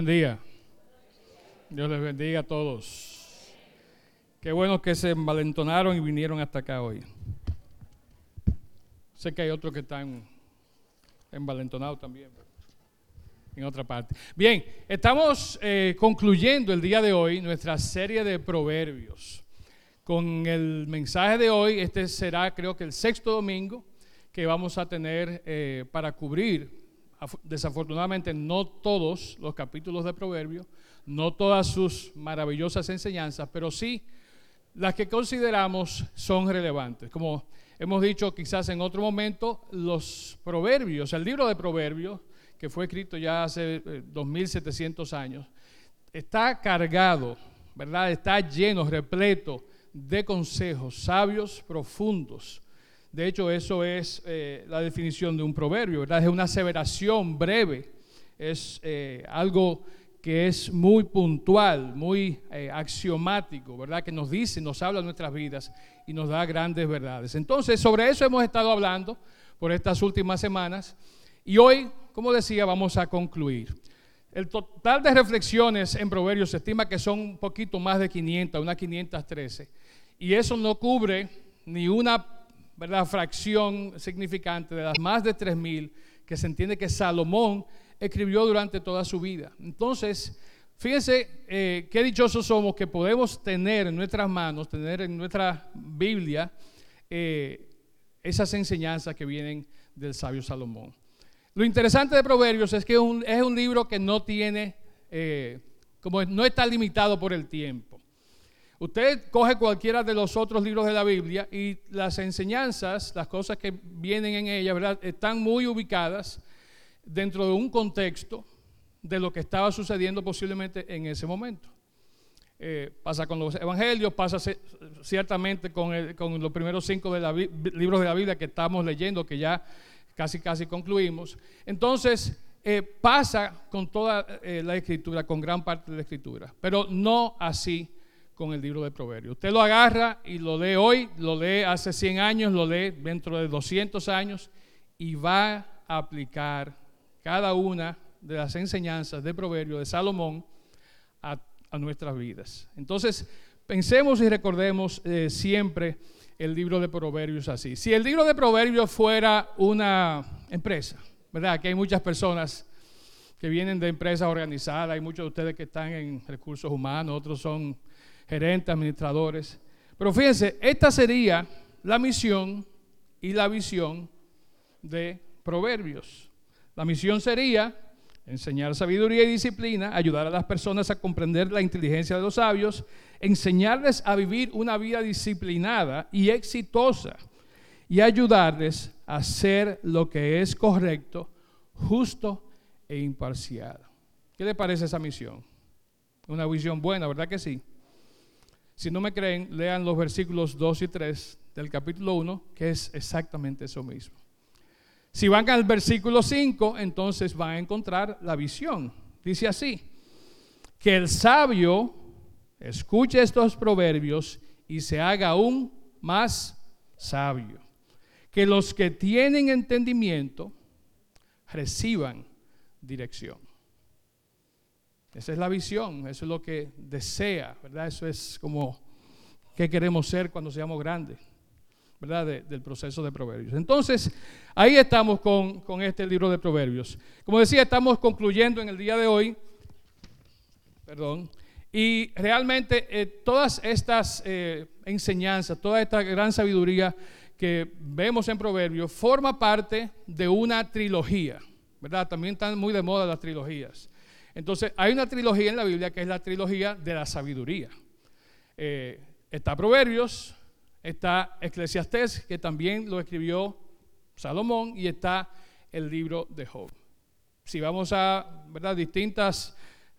Buen día. Dios les bendiga a todos. Qué bueno que se envalentonaron y vinieron hasta acá hoy. Sé que hay otros que están envalentonados también, en otra parte. Bien, estamos eh, concluyendo el día de hoy nuestra serie de proverbios. Con el mensaje de hoy, este será creo que el sexto domingo que vamos a tener eh, para cubrir desafortunadamente no todos los capítulos de Proverbios, no todas sus maravillosas enseñanzas, pero sí las que consideramos son relevantes. Como hemos dicho quizás en otro momento, los proverbios, el libro de proverbios, que fue escrito ya hace 2700 eh, años, está cargado, ¿verdad? Está lleno, repleto de consejos sabios, profundos, de hecho, eso es eh, la definición de un proverbio, ¿verdad? Es una aseveración breve, es eh, algo que es muy puntual, muy eh, axiomático, ¿verdad? Que nos dice, nos habla de nuestras vidas y nos da grandes verdades. Entonces, sobre eso hemos estado hablando por estas últimas semanas y hoy, como decía, vamos a concluir. El total de reflexiones en Proverbios se estima que son un poquito más de 500, unas 513. Y eso no cubre ni una ¿verdad? fracción significante de las más de 3.000 que se entiende que Salomón escribió durante toda su vida. Entonces, fíjense eh, qué dichosos somos que podemos tener en nuestras manos, tener en nuestra Biblia eh, esas enseñanzas que vienen del sabio Salomón. Lo interesante de Proverbios es que es un libro que no tiene, eh, como no está limitado por el tiempo. Usted coge cualquiera de los otros libros de la Biblia y las enseñanzas, las cosas que vienen en ella, ¿verdad? están muy ubicadas dentro de un contexto de lo que estaba sucediendo posiblemente en ese momento. Eh, pasa con los evangelios, pasa ciertamente con, los primeros cinco de libros de la Biblia que estamos leyendo, que ya casi casi concluimos. Entonces, eh, pasa con toda eh, la escritura, con gran parte de la escritura, pero no así con el libro de Proverbios. Usted lo agarra y lo lee hoy, lo lee hace 100 años, lo lee dentro de 200 años y va a aplicar cada una de las enseñanzas de Proverbios de Salomón a, nuestras vidas. Entonces, pensemos y recordemos eh, siempre el libro de Proverbios así. Si el libro de Proverbios fuera una empresa, ¿verdad? Que hay muchas personas que vienen de empresas organizadas, hay muchos de ustedes que están en recursos humanos, otros son gerentes, administradores. Pero fíjense, esta sería la misión y la visión de Proverbios. La misión sería enseñar sabiduría y disciplina, ayudar a las personas a comprender la inteligencia de los sabios, enseñarles a vivir una vida disciplinada y exitosa y ayudarles a hacer lo que es correcto, justo e imparcial. ¿Qué le parece esa misión? Una visión buena, ¿verdad que sí? Si no me creen, lean los versículos 2 y 3 del capítulo 1, que es exactamente eso mismo. Si van al versículo 5, entonces van a encontrar la visión. Dice así, que el sabio escuche estos proverbios y se haga aún más sabio. Que los que tienen entendimiento reciban dirección. Esa es la visión, eso es lo que desea, ¿verdad? Eso es como qué queremos ser cuando seamos grandes, ¿verdad? del proceso de Proverbios. Entonces, ahí estamos con, este libro de Proverbios. Como decía, estamos concluyendo en el día de hoy, perdón, y realmente eh, todas estas eh, enseñanzas, toda esta gran sabiduría que vemos en Proverbios, forma parte de una trilogía, ¿verdad? También están muy de moda las trilogías. Entonces, hay una trilogía en la Biblia que es la trilogía de la sabiduría. Eh, está Proverbios, está Eclesiastés, que también lo escribió Salomón, y está el libro de Job. Si vamos a distintas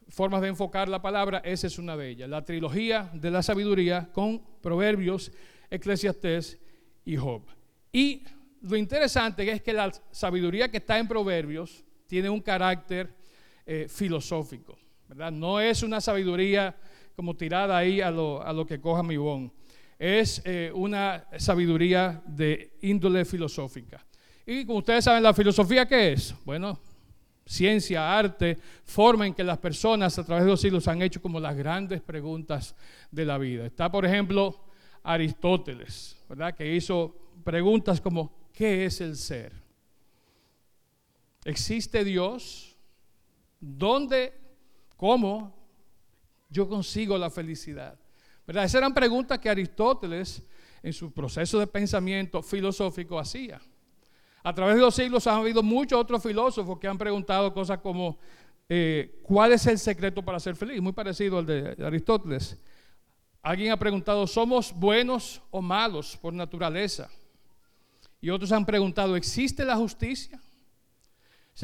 formas de enfocar la palabra, esa es una de ellas. La trilogía de la sabiduría con Proverbios, Eclesiastés y Job. Y lo interesante es que la sabiduría que está en Proverbios tiene un carácter eh, filosófico, ¿verdad? No es una sabiduría como tirada ahí a lo, a lo que coja mi bon. Es eh, una sabiduría de índole filosófica. Y como ustedes saben, la filosofía, ¿qué es? Bueno, ciencia, arte, forma en que las personas a través de los siglos han hecho como las grandes preguntas de la vida. Está, por ejemplo, Aristóteles, ¿verdad? Que hizo preguntas como, ¿qué es el ser? ¿Existe Dios? ¿Dónde, cómo yo consigo la felicidad? ¿Verdad? Esas eran preguntas que Aristóteles en su proceso de pensamiento filosófico hacía. A través de los siglos han habido muchos otros filósofos que han preguntado cosas como eh, ¿cuál es el secreto para ser feliz? Muy parecido al de Aristóteles. Alguien ha preguntado, ¿somos buenos o malos por naturaleza? Y otros han preguntado, ¿existe la justicia?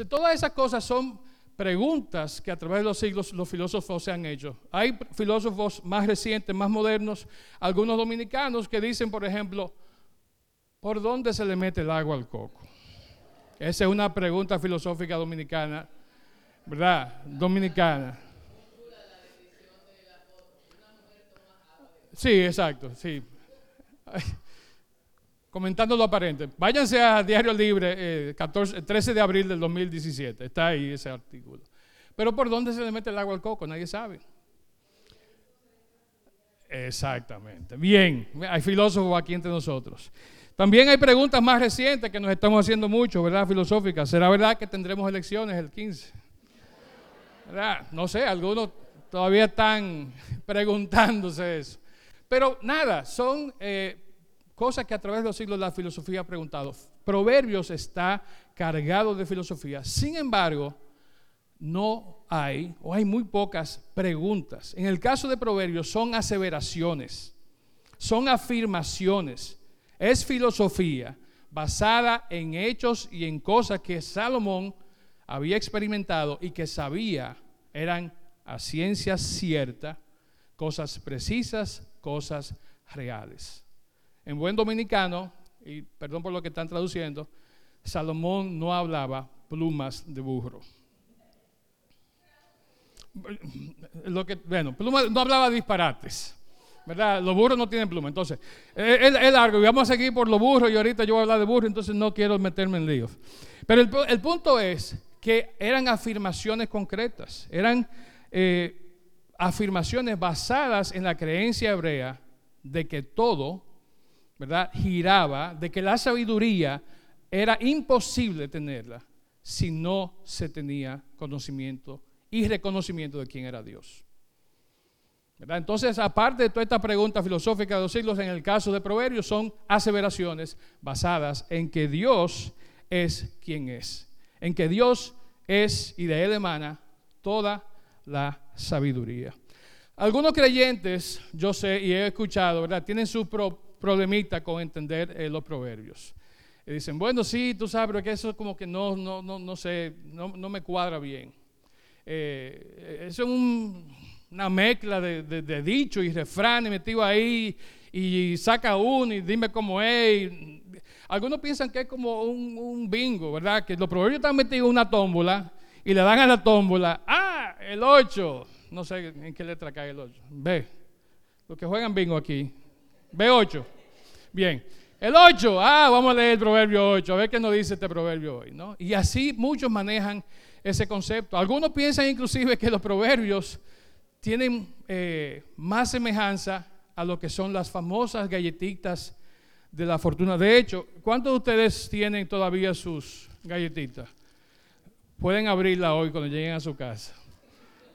todas esas cosas son preguntas que a través de los siglos los filósofos se han hecho. Hay filósofos más recientes, más modernos, algunos dominicanos que dicen, por ejemplo, ¿por dónde se le mete el agua al coco? Esa es una pregunta filosófica dominicana, ¿verdad? Dominicana. Sí, exacto, sí. Comentando lo aparente. Váyanse a Diario Libre, 14, eh, 13 de abril del 2017. Está ahí ese artículo. Pero ¿por dónde se le mete el agua al coco? Nadie sabe. Exactamente. Bien, hay filósofos aquí entre nosotros. También hay preguntas más recientes que nos estamos haciendo mucho, ¿verdad? Filosóficas. ¿Será verdad que tendremos elecciones el 15? ¿Verdad? No sé, algunos todavía están preguntándose eso. Pero nada, son eh, cosas que a través de los siglos la filosofía ha preguntado. Proverbios está cargado de filosofía. Sin embargo, no hay, o hay muy pocas preguntas. En el caso de Proverbios son aseveraciones, son afirmaciones es filosofía basada en hechos y en cosas que Salomón había experimentado y que sabía eran a ciencia cierta, cosas precisas, cosas reales. En buen dominicano, y perdón por lo que están traduciendo, Salomón no hablaba plumas de burro. Lo que, bueno, no hablaba disparates. ¿verdad? Los burros no tienen pluma. Entonces, es, largo y vamos a seguir por los burros y ahorita yo voy a hablar de burros, entonces no quiero meterme en líos. Pero el, punto es que eran afirmaciones concretas, eran eh, afirmaciones basadas en la creencia hebrea de que todo, ¿verdad? Giraba, de que la sabiduría era imposible tenerla si no se tenía conocimiento y reconocimiento de quién era Dios. Entonces, aparte de toda esta pregunta filosófica de los siglos, en el caso de Proverbios son aseveraciones basadas en que Dios es quien es, en que Dios es y de Él emana toda la sabiduría. Algunos creyentes, yo sé y he escuchado, ¿verdad? Tienen su problemita con entender eh, los proverbios. Y dicen, bueno, sí, tú sabes, pero que eso como que no, no, no, no sé, no, no me cuadra bien. Eh, eso es un, una mezcla de, de, dichos y refranes metido ahí y saca uno y dime cómo es. Algunos piensan que es como un, bingo, ¿verdad? Que los proverbios están metidos en una tómbola y le dan a la tómbola, ah, el 8. No sé en qué letra cae el 8. B. Los que juegan bingo aquí. B8. Bien. El 8, ah, vamos a leer el proverbio 8, a ver qué nos dice este proverbio hoy, ¿no? Y así muchos manejan ese concepto. Algunos piensan inclusive que los proverbios tienen eh, más semejanza a lo que son las famosas galletitas de la fortuna. De hecho, ¿cuántos de ustedes tienen todavía sus galletitas? Pueden abrirla hoy cuando lleguen a su casa.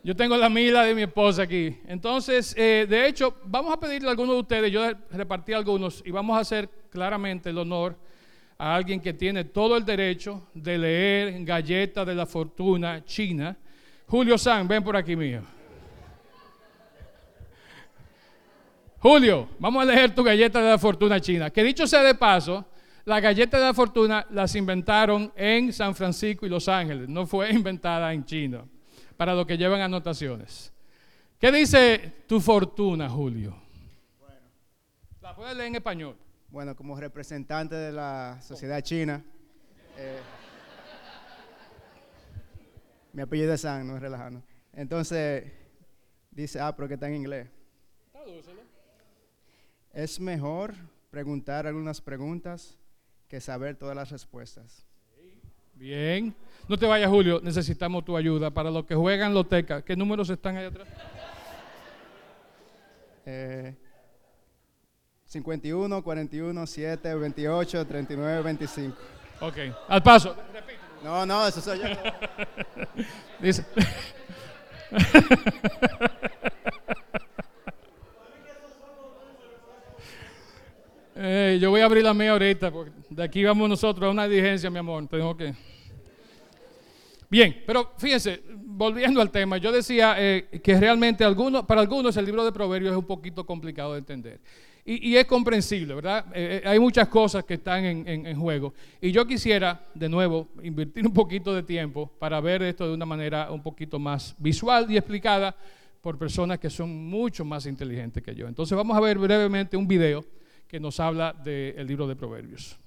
Yo tengo la mila de mi esposa aquí. Entonces, eh, de hecho, vamos a pedirle a algunos de ustedes, yo repartí algunos, y vamos a hacer claramente el honor a alguien que tiene todo el derecho de leer Galleta de la Fortuna China. Julio San, ven por aquí mío. Julio, vamos a leer tu galleta de la fortuna china. Que dicho sea de paso, la galleta de la fortuna las inventaron en San Francisco y Los Ángeles, no fue inventada en China, para los que llevan anotaciones. ¿Qué dice tu fortuna, Julio? Bueno. La puedes leer en español. Bueno, como representante de la sociedad china, eh, mi apellido es San, no es relajando. Entonces, dice, ah, pero que está en inglés. Es mejor preguntar algunas preguntas que saber todas las respuestas. Bien. No te vayas, Julio. Necesitamos tu ayuda. Para los que juegan loteca, ¿qué números están ahí atrás? Eh, 51, 41, 7, 28, 39, 25. Ok. Al paso. Repito. No, no, eso soy yo. Dice. Eh, yo voy a abrir la mía ahorita, porque de aquí vamos nosotros a una diligencia, mi amor. Tengo que. Bien, pero fíjense, volviendo al tema, yo decía eh, que realmente algunos, para algunos el libro de Proverbios es un poquito complicado de entender. Y, es comprensible, ¿verdad? Eh, eh, hay muchas cosas que están en- en juego. Y yo quisiera, de nuevo, invertir un poquito de tiempo para ver esto de una manera un poquito más visual y explicada por personas que son mucho más inteligentes que yo. Entonces vamos a ver brevemente un video que nos habla del libro de Proverbios.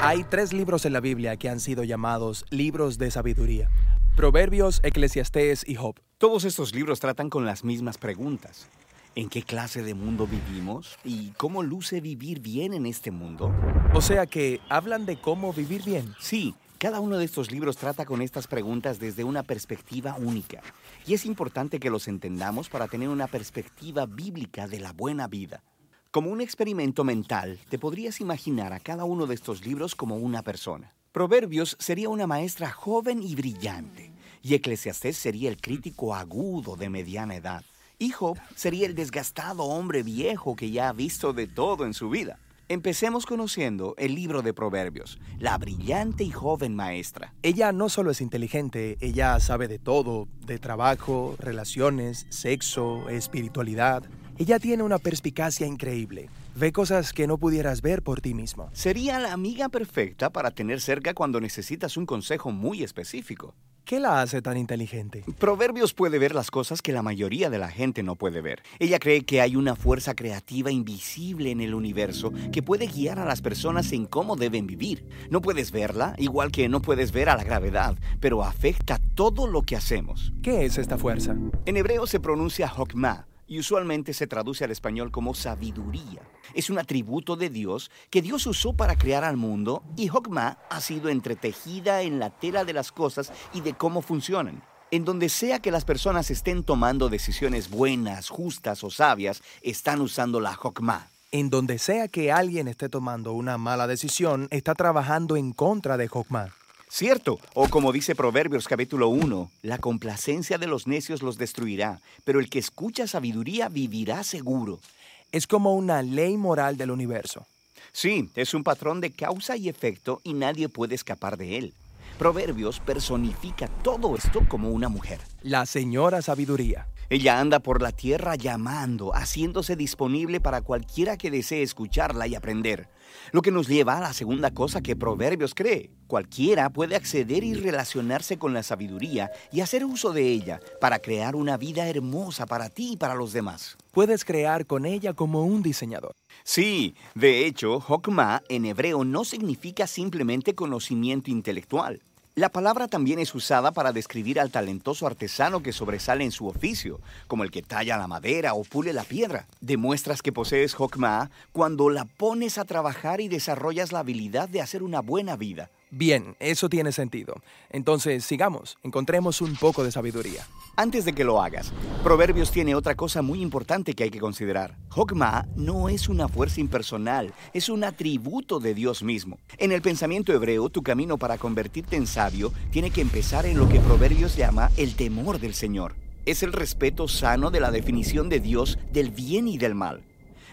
Hay tres libros en la Biblia que han sido llamados libros de sabiduría. Proverbios, Eclesiastés y Job. Todos estos libros tratan con las mismas preguntas. ¿En qué clase de mundo vivimos? ¿Y cómo luce vivir bien en este mundo? O sea que hablan de cómo vivir bien. Sí, cada uno de estos libros trata con estas preguntas desde una perspectiva única. Y es importante que los entendamos para tener una perspectiva bíblica de la buena vida. Como un experimento mental, te podrías imaginar a cada uno de estos libros como una persona. Proverbios sería una maestra joven y brillante, y Eclesiastés sería el crítico agudo de mediana edad. Y Job sería el desgastado hombre viejo que ya ha visto de todo en su vida. Empecemos conociendo el libro de Proverbios, la brillante y joven maestra. Ella no solo es inteligente, ella sabe de todo, de trabajo, relaciones, sexo, espiritualidad. Ella tiene una perspicacia increíble. Ve cosas que no pudieras ver por ti mismo. Sería la amiga perfecta para tener cerca cuando necesitas un consejo muy específico. ¿Qué la hace tan inteligente? Proverbios puede ver las cosas que la mayoría de la gente no puede ver. Ella cree que hay una fuerza creativa invisible en el universo que puede guiar a las personas en cómo deben vivir. No puedes verla, igual que no puedes ver a la gravedad, pero afecta todo lo que hacemos. ¿Qué es esta fuerza? En hebreo se pronuncia Hokmah y usualmente se traduce al español como sabiduría. Es un atributo de Dios que Dios usó para crear al mundo y Hokmah ha sido entretejida en la tela de las cosas y de cómo funcionan. En donde sea que las personas estén tomando decisiones buenas, justas o sabias, están usando la Hokmah. En donde sea que alguien esté tomando una mala decisión, está trabajando en contra de Jokma. Cierto, o como dice Proverbios capítulo 1, la complacencia de los necios los destruirá, pero el que escucha sabiduría vivirá seguro. Es como una ley moral del universo. Sí, es un patrón de causa y efecto y nadie puede escapar de él. Proverbios personifica todo esto como una mujer. La señora sabiduría. Ella anda por la tierra llamando, haciéndose disponible para cualquiera que desee escucharla y aprender. Lo que nos lleva a la segunda cosa que Proverbios cree. Cualquiera puede acceder y relacionarse con la sabiduría y hacer uso de ella para crear una vida hermosa para ti y para los demás. Puedes crear con ella como un diseñador. Sí, de hecho, Hokmah en hebreo no significa simplemente conocimiento intelectual. La palabra también es usada para describir al talentoso artesano que sobresale en su oficio, como el que talla la madera o pule la piedra. Demuestras que posees Hokmah cuando la pones a trabajar y desarrollas la habilidad de hacer una buena vida. Bien, eso tiene sentido. Entonces, sigamos, encontremos un poco de sabiduría. Antes de que lo hagas, Proverbios tiene otra cosa muy importante que hay que considerar. Hokmah no es una fuerza impersonal, es un atributo de Dios mismo. En el pensamiento hebreo, tu camino para convertirte en sabio tiene que empezar en lo que Proverbios llama el temor del Señor. Es el respeto sano de la definición de Dios del bien y del mal.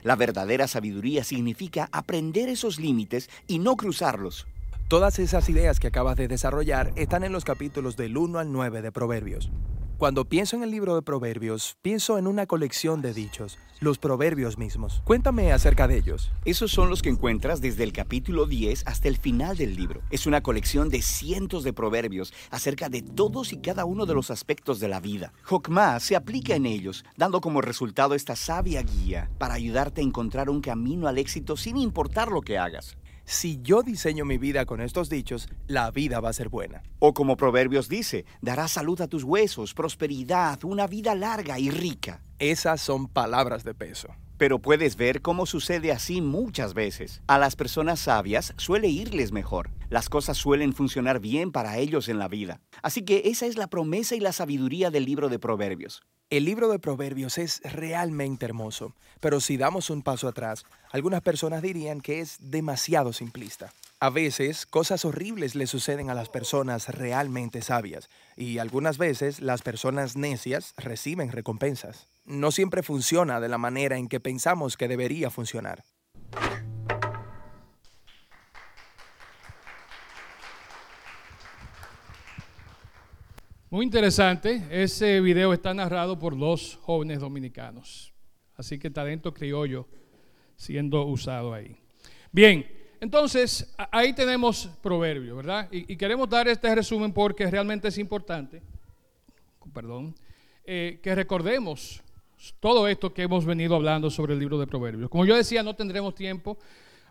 La verdadera sabiduría significa aprender esos límites y no cruzarlos. Todas esas ideas que acabas de desarrollar están en los capítulos del 1 al 9 de Proverbios. Cuando pienso en el libro de Proverbios, pienso en una colección de dichos, los proverbios mismos. Cuéntame acerca de ellos. Esos son los que encuentras desde el capítulo 10 hasta el final del libro. Es una colección de cientos de proverbios acerca de todos y cada uno de los aspectos de la vida. Jokmah se aplica en ellos, dando como resultado esta sabia guía para ayudarte a encontrar un camino al éxito sin importar lo que hagas. Si yo diseño mi vida con estos dichos, la vida va a ser buena. O como Proverbios dice, dará salud a tus huesos, prosperidad, una vida larga y rica. Esas son palabras de peso. Pero puedes ver cómo sucede así muchas veces. A las personas sabias suele irles mejor. Las cosas suelen funcionar bien para ellos en la vida. Así que esa es la promesa y la sabiduría del libro de Proverbios. El libro de Proverbios es realmente hermoso, pero si damos un paso atrás, algunas personas dirían que es demasiado simplista. A veces, cosas horribles le suceden a las personas realmente sabias y algunas veces las personas necias reciben recompensas. No siempre funciona de la manera en que pensamos que debería funcionar. Muy interesante. Ese video está narrado por dos jóvenes dominicanos. Así que talento criollo siendo usado ahí. Bien, entonces ahí tenemos proverbios, ¿verdad? Y, queremos dar este resumen porque realmente es importante, perdón, eh, que recordemos todo esto que hemos venido hablando sobre el libro de proverbios. Como yo decía, no tendremos tiempo,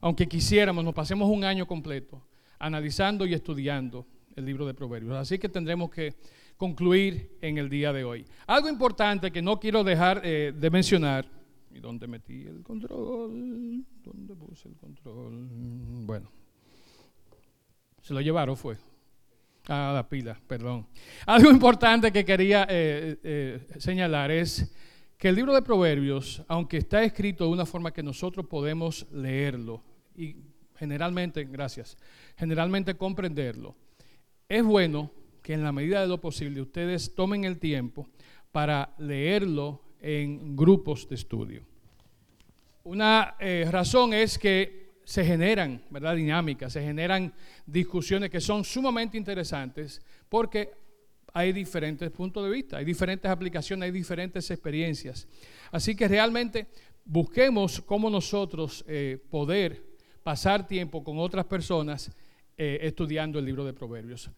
aunque quisiéramos, nos pasemos un año completo analizando y estudiando el libro de proverbios. Así que tendremos que concluir en el día de hoy. Algo importante que no quiero dejar eh, de mencionar, ¿y dónde metí el control? ¿Dónde puse el control? Bueno, se lo llevaron fue. Ah, la pila, perdón. Algo importante que quería eh, eh, señalar es que el libro de Proverbios, aunque está escrito de una forma que nosotros podemos leerlo y generalmente, gracias, generalmente comprenderlo, es bueno que en la medida de lo posible ustedes tomen el tiempo para leerlo en grupos de estudio. Una eh, razón es que se generan dinámicas, se generan discusiones que son sumamente interesantes porque hay diferentes puntos de vista, hay diferentes aplicaciones, hay diferentes experiencias. Así que realmente busquemos cómo nosotros eh, poder pasar tiempo con otras personas eh, estudiando el libro de Proverbios.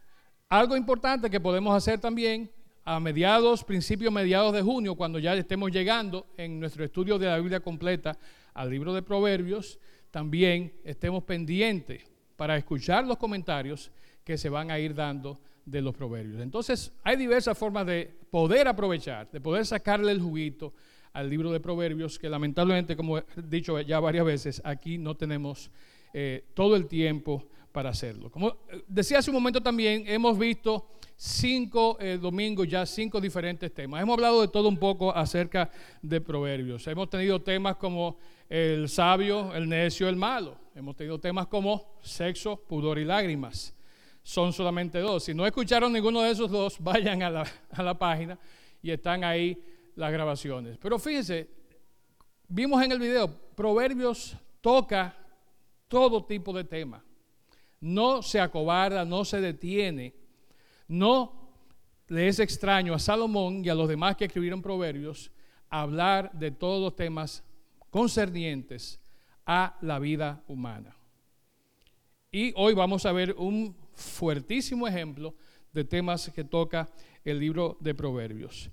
Algo importante que podemos hacer también a mediados, principios mediados de junio, cuando ya estemos llegando en nuestro estudio de la Biblia completa al libro de Proverbios, también estemos pendientes para escuchar los comentarios que se van a ir dando de los proverbios. Entonces, hay diversas formas de poder aprovechar, de poder sacarle el juguito al libro de proverbios, que lamentablemente, como he dicho ya varias veces, aquí no tenemos eh, todo el tiempo para hacerlo. Como eh, decía hace un momento también, hemos visto cinco eh, domingos ya, cinco diferentes temas. Hemos hablado de todo un poco acerca de proverbios. Hemos tenido temas como el sabio, el necio, el malo. Hemos tenido temas como sexo, pudor y lágrimas. Son solamente dos. Si no escucharon ninguno de esos dos, vayan a la, a la página y están ahí las grabaciones. Pero fíjense, vimos en el video, Proverbios toca todo tipo de temas no se acobarda, no se detiene, no le es extraño a Salomón y a los demás que escribieron proverbios hablar de todos los temas concernientes a la vida humana. Y hoy vamos a ver un fuertísimo ejemplo de temas que toca el libro de Proverbios.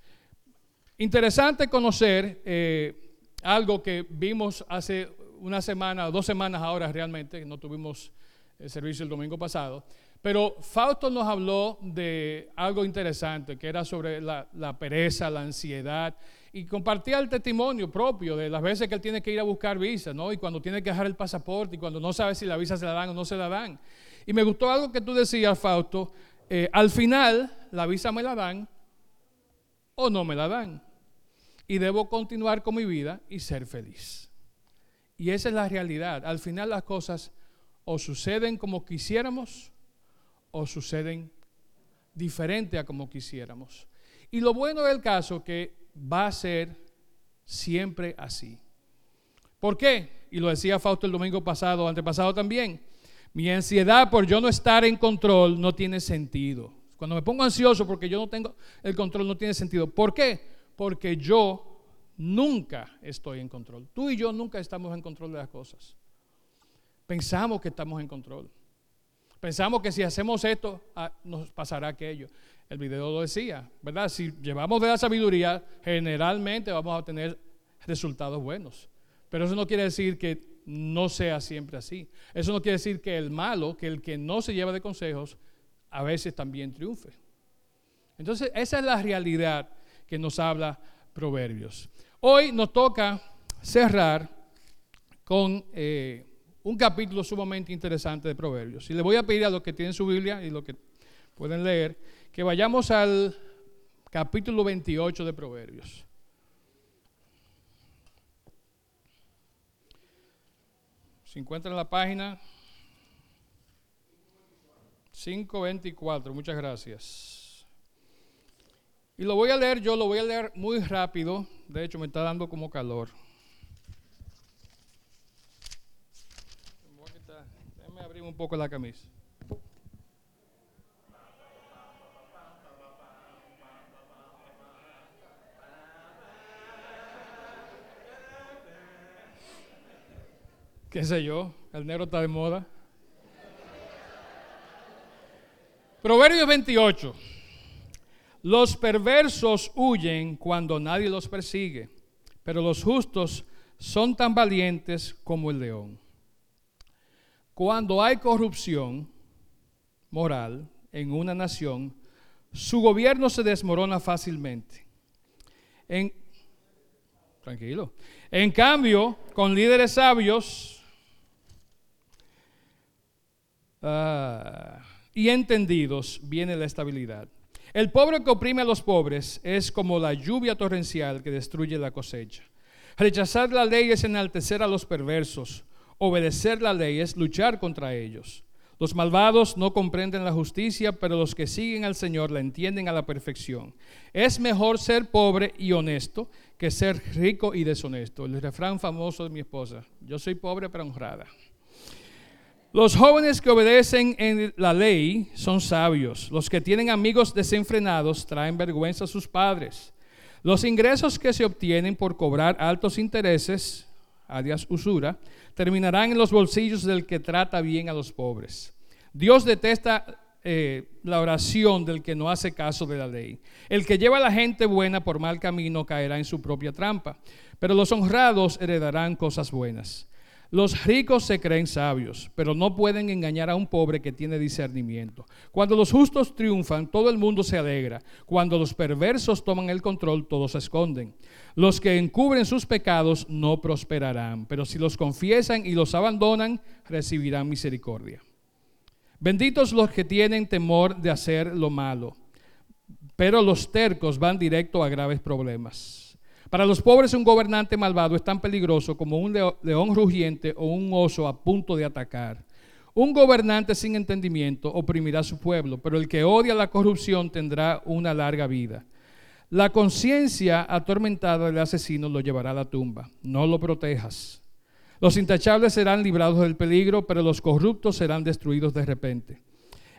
Interesante conocer eh, algo que vimos hace una semana, dos semanas ahora realmente, no tuvimos el servicio el domingo pasado. Pero Fausto nos habló de algo interesante, que era sobre la, pereza, la ansiedad, y compartía el testimonio propio de las veces que él tiene que ir a buscar visa, ¿no? Y cuando tiene que dejar el pasaporte, y cuando no sabe si la visa se la dan o no se la dan. Y me gustó algo que tú decías, Fausto, eh, al final la visa me la dan o no me la dan. Y debo continuar con mi vida y ser feliz. Y esa es la realidad. Al final las cosas o suceden como quisiéramos o suceden diferente a como quisiéramos. Y lo bueno del caso que va a ser siempre así. ¿Por qué? Y lo decía Fausto el domingo pasado, antepasado también. Mi ansiedad por yo no estar en control no tiene sentido. Cuando me pongo ansioso porque yo no tengo el control no tiene sentido. ¿Por qué? Porque yo nunca estoy en control. Tú y yo nunca estamos en control de las cosas. Pensamos que estamos en control. Pensamos que si hacemos esto, ah, nos pasará aquello. El video lo decía, ¿verdad? Si llevamos de la sabiduría, generalmente vamos a tener resultados buenos. Pero eso no quiere decir que no sea siempre así. Eso no quiere decir que el malo, que el que no se lleva de consejos, a veces también triunfe. Entonces, esa es la realidad que nos habla Proverbios. Hoy nos toca cerrar con eh, un capítulo sumamente interesante de Proverbios. Y le voy a pedir a los que tienen su Biblia y los que pueden leer, que vayamos al capítulo 28 de Proverbios. Se encuentra en la página 524. Muchas gracias. Y lo voy a leer yo, lo voy a leer muy rápido. De hecho, me está dando como calor. Déjame abrir un poco la camisa. qué sé yo, el negro está de moda. Proverbios 28. Los perversos huyen cuando nadie los persigue, pero los justos son tan valientes como el león. Cuando hay corrupción moral en una nación, su gobierno se desmorona fácilmente. En, tranquilo. En cambio, con líderes sabios, Ah, y entendidos viene la estabilidad. El pobre que oprime a los pobres es como la lluvia torrencial que destruye la cosecha. Rechazar la ley es enaltecer a los perversos. Obedecer la ley es luchar contra ellos. Los malvados no comprenden la justicia, pero los que siguen al Señor la entienden a la perfección. Es mejor ser pobre y honesto que ser rico y deshonesto. El refrán famoso de mi esposa. Yo soy pobre pero honrada. Los jóvenes que obedecen en la ley son sabios. Los que tienen amigos desenfrenados traen vergüenza a sus padres. Los ingresos que se obtienen por cobrar altos intereses, alias usura, terminarán en los bolsillos del que trata bien a los pobres. Dios detesta eh, la oración del que no hace caso de la ley. El que lleva a la gente buena por mal camino caerá en su propia trampa, pero los honrados heredarán cosas buenas. Los ricos se creen sabios, pero no pueden engañar a un pobre que tiene discernimiento. Cuando los justos triunfan, todo el mundo se alegra. Cuando los perversos toman el control, todos se esconden. Los que encubren sus pecados no prosperarán, pero si los confiesan y los abandonan, recibirán misericordia. Benditos los que tienen temor de hacer lo malo, pero los tercos van directo a graves problemas. Para los pobres un gobernante malvado es tan peligroso como un león rugiente o un oso a punto de atacar. Un gobernante sin entendimiento oprimirá a su pueblo, pero el que odia la corrupción tendrá una larga vida. La conciencia atormentada del asesino lo llevará a la tumba. No lo protejas. Los intachables serán librados del peligro, pero los corruptos serán destruidos de repente.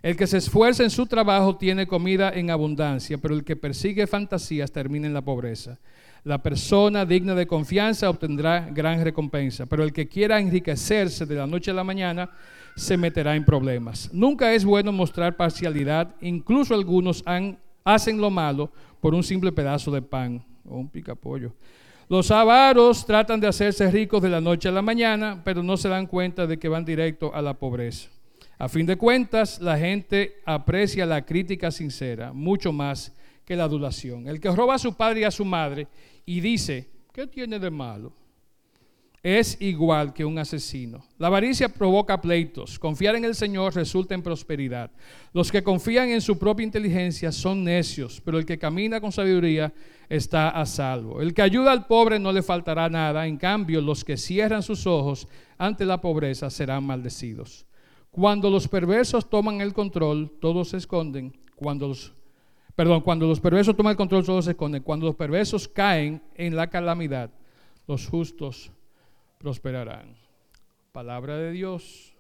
El que se esfuerza en su trabajo tiene comida en abundancia, pero el que persigue fantasías termina en la pobreza. La persona digna de confianza obtendrá gran recompensa, pero el que quiera enriquecerse de la noche a la mañana se meterá en problemas. Nunca es bueno mostrar parcialidad, incluso algunos hacen lo malo por un simple pedazo de pan o un picapollo. Los avaros tratan de hacerse ricos de la noche a la mañana, pero no se dan cuenta de que van directo a la pobreza. A fin de cuentas, la gente aprecia la crítica sincera mucho más que la adulación. El que roba a su padre y a su madre y dice, ¿qué tiene de malo? Es igual que un asesino. La avaricia provoca pleitos. Confiar en el Señor resulta en prosperidad. Los que confían en su propia inteligencia son necios, pero el que camina con sabiduría está a salvo. El que ayuda al pobre no le faltará nada. En cambio, los que cierran sus ojos ante la pobreza serán maldecidos. Cuando los perversos toman el control, todos se esconden. Cuando los Perdón, cuando los perversos toman el control, todos se esconden. Cuando los perversos caen en la calamidad, los justos prosperarán. Palabra de Dios.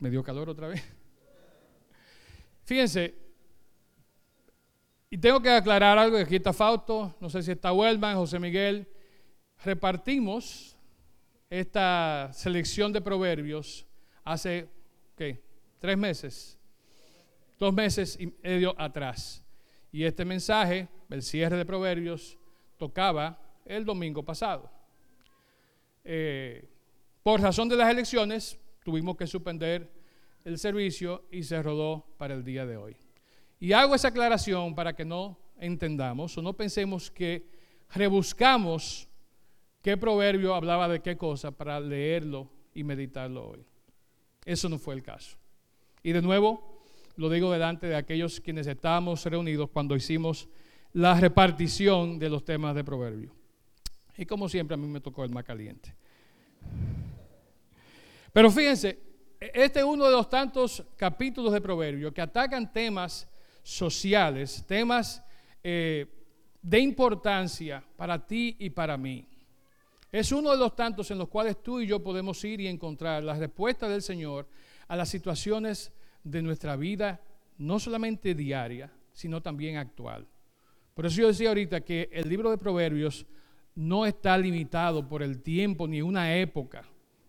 Me dio calor otra vez. Fíjense, y tengo que aclarar algo, aquí está Fausto, no sé si está Huelman, José Miguel. Repartimos esta selección de proverbios hace, ¿qué? Tres meses, dos meses y medio atrás. Y este mensaje, el cierre de Proverbios, tocaba el domingo pasado. Eh, por razón de las elecciones, tuvimos que suspender el servicio y se rodó para el día de hoy. Y hago esa aclaración para que no entendamos o no pensemos que rebuscamos qué proverbio hablaba de qué cosa para leerlo y meditarlo hoy. Eso no fue el caso. Y de nuevo, lo digo delante de aquellos quienes estábamos reunidos cuando hicimos la repartición de los temas de proverbio. Y como siempre a mí me tocó el más caliente. Pero fíjense, este es uno de los tantos capítulos de proverbio que atacan temas sociales, temas eh, de importancia para ti y para mí. Es uno de los tantos en los cuales tú y yo podemos ir y encontrar la respuesta del Señor a las situaciones de nuestra vida, no solamente diaria, sino también actual. Por eso yo decía ahorita que el libro de Proverbios no está limitado por el tiempo ni una época,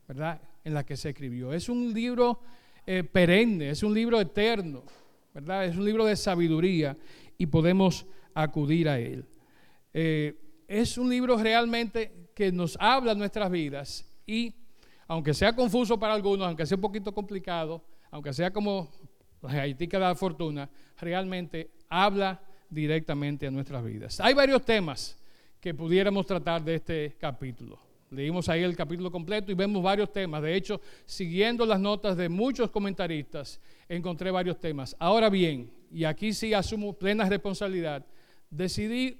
¿verdad? En la que se escribió. Es un libro eh, perenne, es un libro eterno, ¿verdad? Es un libro de sabiduría y podemos acudir a él. Eh, es un libro realmente que nos habla nuestras vidas y, aunque sea confuso para algunos, aunque sea un poquito complicado, aunque sea como Haití que da fortuna, realmente habla directamente a nuestras vidas. Hay varios temas que pudiéramos tratar de este capítulo. Leímos ahí el capítulo completo y vemos varios temas. De hecho, siguiendo las notas de muchos comentaristas, encontré varios temas. Ahora bien, y aquí sí asumo plena responsabilidad, decidí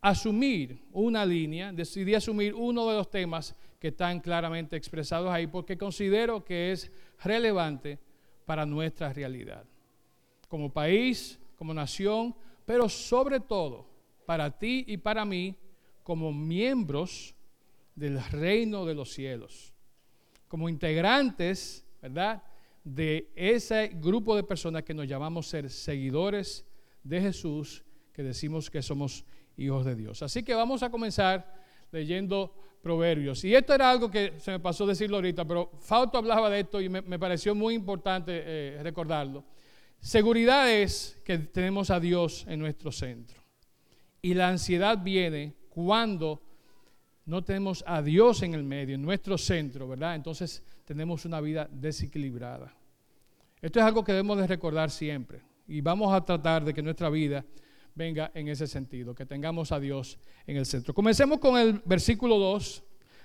asumir una línea, decidí asumir uno de los temas que están claramente expresados ahí porque considero que es relevante para nuestra realidad. Como país, como nación, pero sobre todo para ti y para mí como miembros del reino de los cielos, como integrantes, ¿verdad? De ese grupo de personas que nos llamamos ser seguidores de Jesús, que decimos que somos hijos de Dios. Así que vamos a comenzar leyendo Proverbios. Y esto era algo que se me pasó decirlo ahorita, pero Fausto hablaba de esto y me, pareció muy importante eh, recordarlo. Seguridad es que tenemos a Dios en nuestro centro. Y la ansiedad viene cuando no tenemos a Dios en el medio, en nuestro centro, ¿verdad? Entonces tenemos una vida desequilibrada. Esto es algo que debemos de recordar siempre. Y vamos a tratar de que nuestra vida venga en ese sentido, que tengamos a Dios en el centro. Comencemos con el versículo 2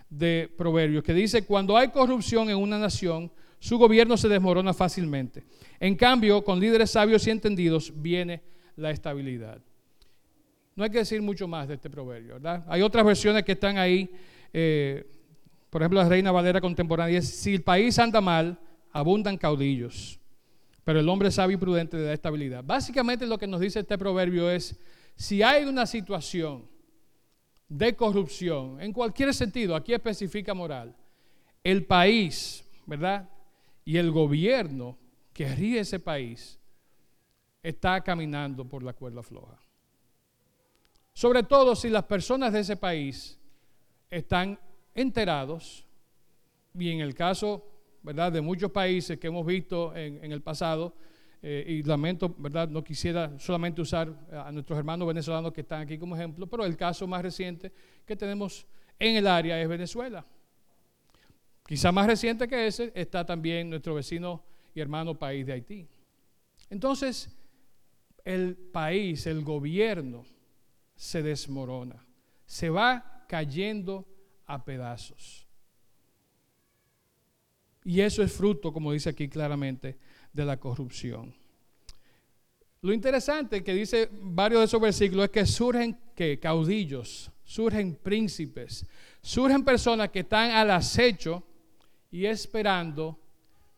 de Proverbios, que dice, cuando hay corrupción en una nación, su gobierno se desmorona fácilmente. En cambio, con líderes sabios y entendidos viene la estabilidad. No hay que decir mucho más de este proverbio, ¿verdad? Hay otras versiones que están ahí, eh, por ejemplo, la Reina Valera contemporánea dice, si el país anda mal, abundan caudillos pero el hombre sabio y prudente le da estabilidad. Básicamente lo que nos dice este proverbio es, si hay una situación de corrupción, en cualquier sentido, aquí especifica moral, el país, ¿verdad? Y el gobierno que ríe ese país está caminando por la cuerda floja. Sobre todo si las personas de ese país están enterados, y en el caso ¿verdad? de muchos países que hemos visto en, el pasado, eh, y lamento, ¿verdad? No quisiera solamente usar a nuestros hermanos venezolanos que están aquí como ejemplo, pero el caso más reciente que tenemos en el área es Venezuela. Quizá más reciente que ese está también nuestro vecino y hermano país de Haití. Entonces, el país, el gobierno, se desmorona, se va cayendo a pedazos. Y eso es fruto, como dice aquí claramente, de la corrupción. Lo interesante que dice varios de esos versículos es que surgen caudillos, surgen príncipes, surgen personas que están al acecho y esperando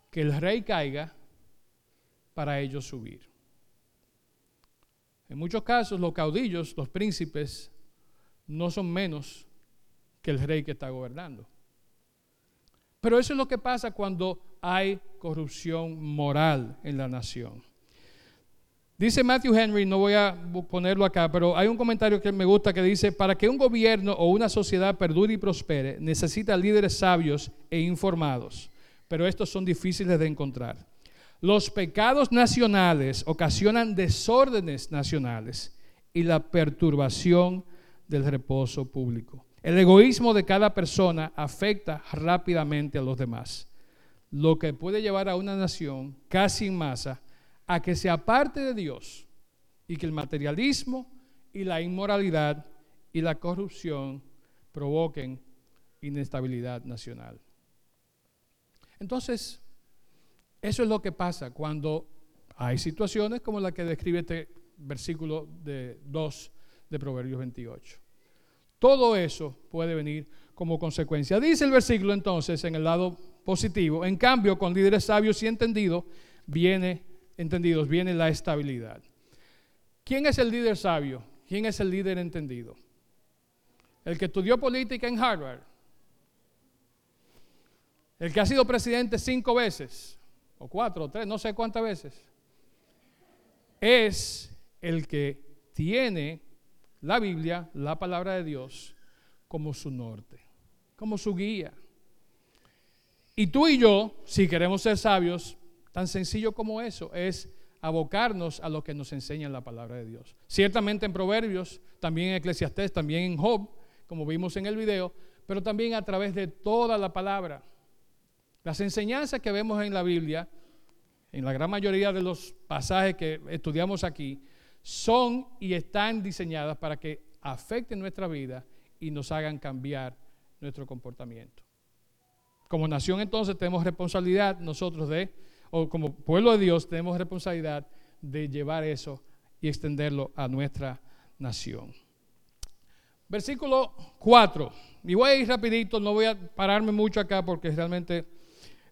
que el rey caiga para ellos subir. En muchos casos los caudillos, los príncipes, no son menos que el rey que está gobernando. Pero eso es lo que pasa cuando hay corrupción moral en la nación. Dice Matthew Henry, no voy a ponerlo acá, pero hay un comentario que me gusta que dice, para que un gobierno o una sociedad perdure y prospere, necesita líderes sabios e informados, pero estos son difíciles de encontrar. Los pecados nacionales ocasionan desórdenes nacionales y la perturbación del reposo público. El egoísmo de cada persona afecta rápidamente a los demás, lo que puede llevar a una nación casi en masa a que se aparte de Dios y que el materialismo y la inmoralidad y la corrupción provoquen inestabilidad nacional. Entonces, eso es lo que pasa cuando hay situaciones como la que describe este versículo de 2 de Proverbios 28. Todo eso puede venir como consecuencia. Dice el versículo entonces en el lado positivo, en cambio con líderes sabios y entendidos viene entendidos viene la estabilidad. ¿Quién es el líder sabio? ¿Quién es el líder entendido? El que estudió política en Harvard. El que ha sido presidente cinco veces, o cuatro, o tres, no sé cuántas veces. Es el que tiene la Biblia, la palabra de Dios, como su norte, como su guía. Y tú y yo, si queremos ser sabios, tan sencillo como eso, es abocarnos a lo que nos enseña la palabra de Dios. Ciertamente en Proverbios, también en Eclesiastés, también en Job, como vimos en el video, pero también a través de toda la palabra. Las enseñanzas que vemos en la Biblia, en la gran mayoría de los pasajes que estudiamos aquí, son y están diseñadas para que afecten nuestra vida y nos hagan cambiar nuestro comportamiento. Como nación entonces tenemos responsabilidad nosotros de, o como pueblo de Dios tenemos responsabilidad de llevar eso y extenderlo a nuestra nación. Versículo 4. Y voy a ir rapidito, no voy a pararme mucho acá porque realmente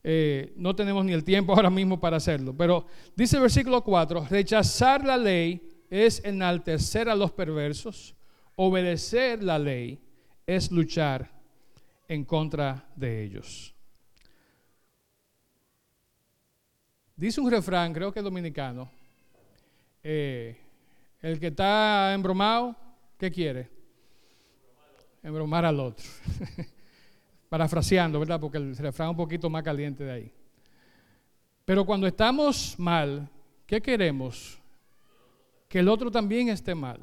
eh, no tenemos ni el tiempo ahora mismo para hacerlo. Pero dice el versículo 4, rechazar la ley es enaltecer a los perversos, obedecer la ley es luchar en contra de ellos. Dice un refrán, creo que dominicano, eh, el que está embromado, ¿qué quiere? Embromar al otro. Parafraseando, ¿verdad? Porque el refrán es un poquito más caliente de ahí. Pero cuando estamos mal, ¿qué queremos? Que el otro también esté mal.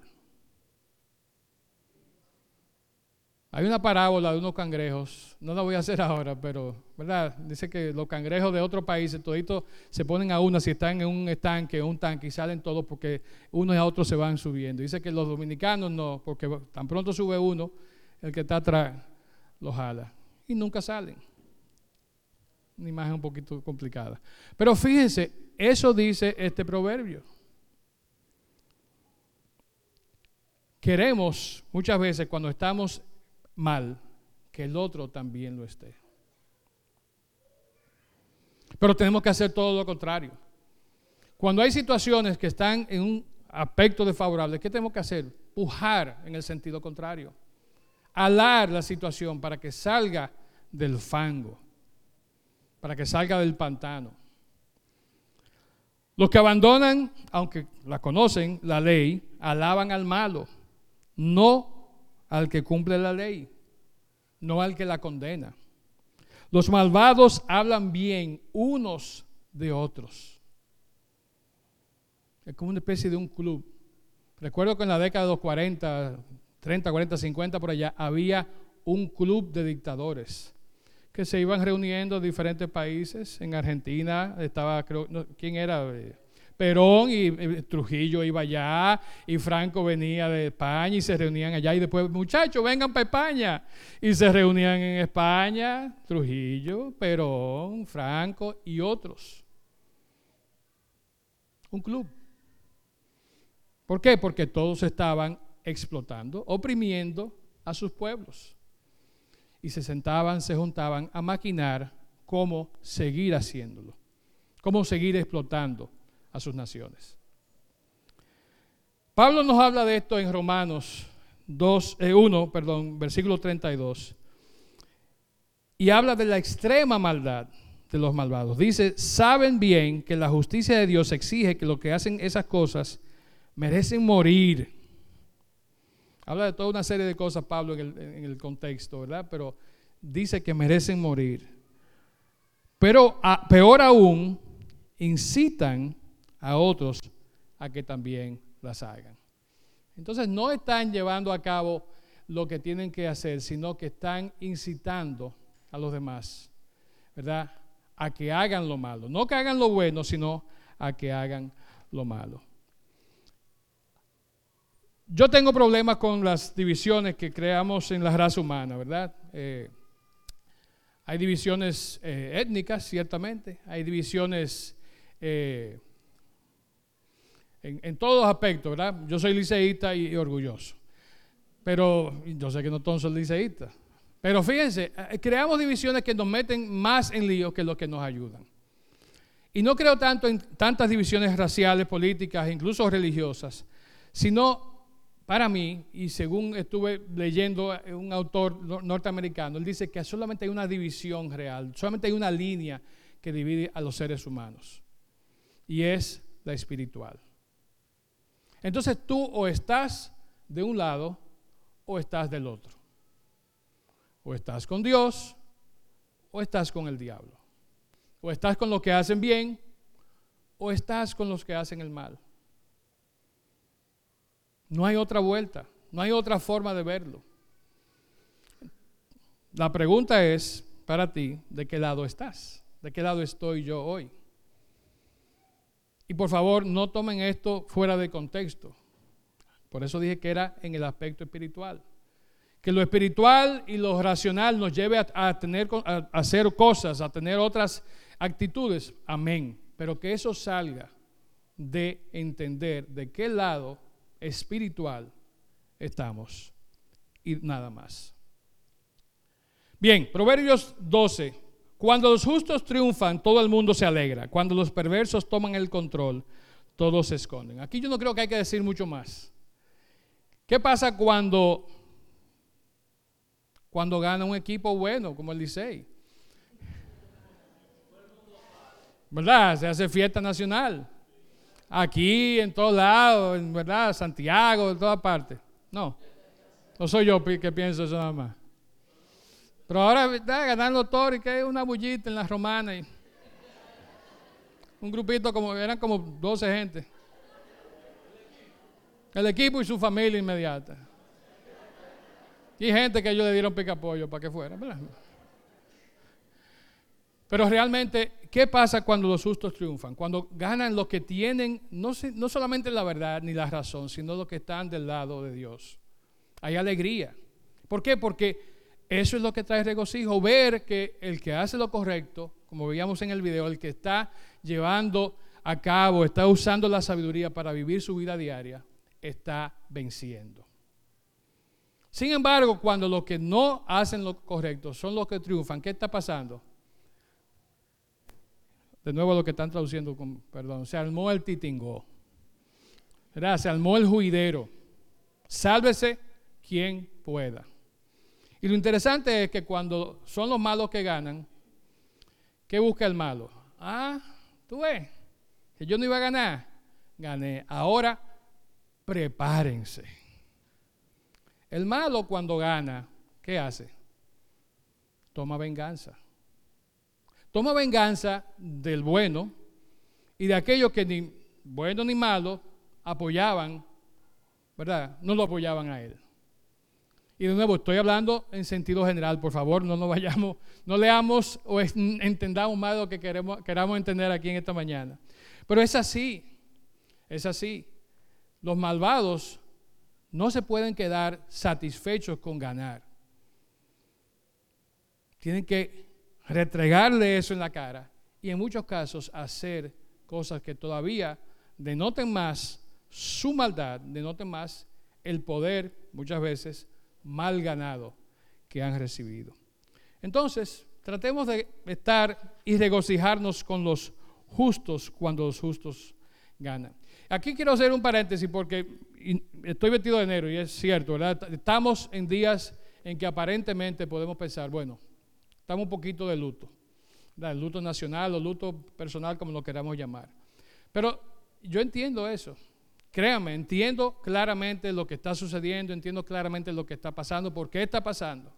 Hay una parábola de unos cangrejos, no la voy a hacer ahora, pero, ¿verdad? Dice que los cangrejos de otros países, toditos se ponen a una si están en un estanque, un tanque, y salen todos porque uno y a otro se van subiendo. Dice que los dominicanos no, porque tan pronto sube uno, el que está atrás lo jala y nunca salen. Una imagen un poquito complicada. Pero fíjense, eso dice este proverbio. Queremos muchas veces cuando estamos mal que el otro también lo esté. Pero tenemos que hacer todo lo contrario. Cuando hay situaciones que están en un aspecto desfavorable, ¿qué tenemos que hacer? Pujar en el sentido contrario alar la situación para que salga del fango, para que salga del pantano. Los que abandonan, aunque la conocen, la ley, alaban al malo, no al que cumple la ley, no al que la condena. Los malvados hablan bien unos de otros. Es como una especie de un club. Recuerdo que en la década de los 40, 30, 40, 50 por allá, había un club de dictadores que se iban reuniendo en diferentes países. En Argentina estaba, creo, ¿quién era? Perón y Trujillo iba allá y Franco venía de España y se reunían allá y después, muchachos, vengan para España. Y se reunían en España, Trujillo, Perón, Franco y otros. Un club. ¿Por qué? Porque todos estaban explotando, oprimiendo a sus pueblos. Y se sentaban, se juntaban a maquinar cómo seguir haciéndolo, cómo seguir explotando a sus naciones. Pablo nos habla de esto en Romanos 2, 1, eh, perdón, versículo 32. Y habla de la extrema maldad de los malvados. Dice, saben bien que la justicia de Dios exige que los que hacen esas cosas merecen morir. Habla de toda una serie de cosas, Pablo, en el, contexto, ¿verdad? Pero dice que merecen morir. Pero peor aún, incitan a otros a que también las hagan. Entonces no están llevando a cabo lo que tienen que hacer, sino que están incitando a los demás, ¿verdad? A que hagan lo malo. No que hagan lo bueno, sino a que hagan lo malo. yo tengo problemas con las divisiones que creamos en la raza humana, ¿verdad? Eh, hay divisiones eh, étnicas, ciertamente, hay divisiones eh, en, todos aspectos, ¿verdad? Yo soy liceísta y, orgulloso, pero yo sé que no todos son liceístas. Pero fíjense, creamos divisiones que nos meten más en lío que lo que nos ayudan. Y no creo tanto en tantas divisiones raciales, políticas, incluso religiosas, sino para mí, y según estuve leyendo un autor norteamericano, él dice que solamente hay una división real, solamente hay una línea que divide a los seres humanos, y es la espiritual. Entonces tú o estás de un lado o estás del otro. O estás con Dios o estás con el diablo. O estás con los que hacen bien o estás con los que hacen el mal. No hay otra vuelta, no hay otra forma de verlo. La pregunta es para ti, ¿de qué lado estás? ¿De qué lado estoy yo hoy? Y por favor, no tomen esto fuera de contexto. Por eso dije que era en el aspecto espiritual. Que lo espiritual y lo racional nos lleve a, tener, a hacer cosas, a tener otras actitudes. Amén. Pero que eso salga de entender de qué lado espiritual estamos y nada más. Bien, Proverbios 12. Cuando los justos triunfan, todo el mundo se alegra. Cuando los perversos toman el control, todos se esconden. Aquí yo no creo que hay que decir mucho más. ¿Qué pasa cuando, cuando gana un equipo bueno como el Licey? ¿Verdad? Se hace fiesta nacional aquí, en todos lados, verdad, Santiago, en todas partes. No, no soy yo que pienso eso nada más. Pero ahora está ganando todo y que hay una bullita en las romanas. Y un grupito como, eran como 12 gente. El equipo y su familia inmediata. Y gente que ellos le dieron pica pollo para que fuera. Pero realmente, ¿qué pasa cuando los justos triunfan? Cuando ganan los que tienen no, no solamente la verdad ni la razón, sino los que están del lado de Dios. Hay alegría. ¿Por qué? Porque eso es lo que trae regocijo, ver que el que hace lo correcto, como veíamos en el video, el que está llevando a cabo, está usando la sabiduría para vivir su vida diaria, está venciendo. Sin embargo, cuando los que no hacen lo correcto son los que triunfan, ¿qué está pasando? de nuevo lo que están traduciendo, perdón, se armó el. ¿verdad? Se armó el juidero. Sálvese quien pueda. Y lo interesante es que cuando son los malos que ganan, ¿qué busca el malo? Ah, tú ves, que yo no iba a ganar. Gané. Ahora, prepárense. El malo cuando gana, ¿qué hace? Toma venganza. Toma venganza del bueno y de aquellos que ni bueno ni malo apoyaban, ¿verdad? No lo apoyaban a él. Y de nuevo, estoy hablando en sentido general, por favor, no nos vayamos, no leamos o entendamos más de lo que queremos, queramos entender aquí en esta mañana. Pero es así, es así. Los malvados no se pueden quedar satisfechos con ganar. Tienen que retregarle eso en la cara y en muchos casos hacer cosas que todavía denoten más su maldad, denoten más el poder, muchas veces, mal ganado que han recibido. Entonces, tratemos de estar y regocijarnos con los justos cuando los justos ganan. Aquí quiero hacer un paréntesis porque estoy vestido de enero y es cierto, ¿verdad? Estamos en días en que aparentemente podemos pensar, bueno, Estamos un poquito de luto. El luto nacional o luto personal, como lo queramos llamar. Pero yo entiendo eso. Créame, entiendo claramente lo que está sucediendo, entiendo claramente lo que está pasando, por qué está pasando.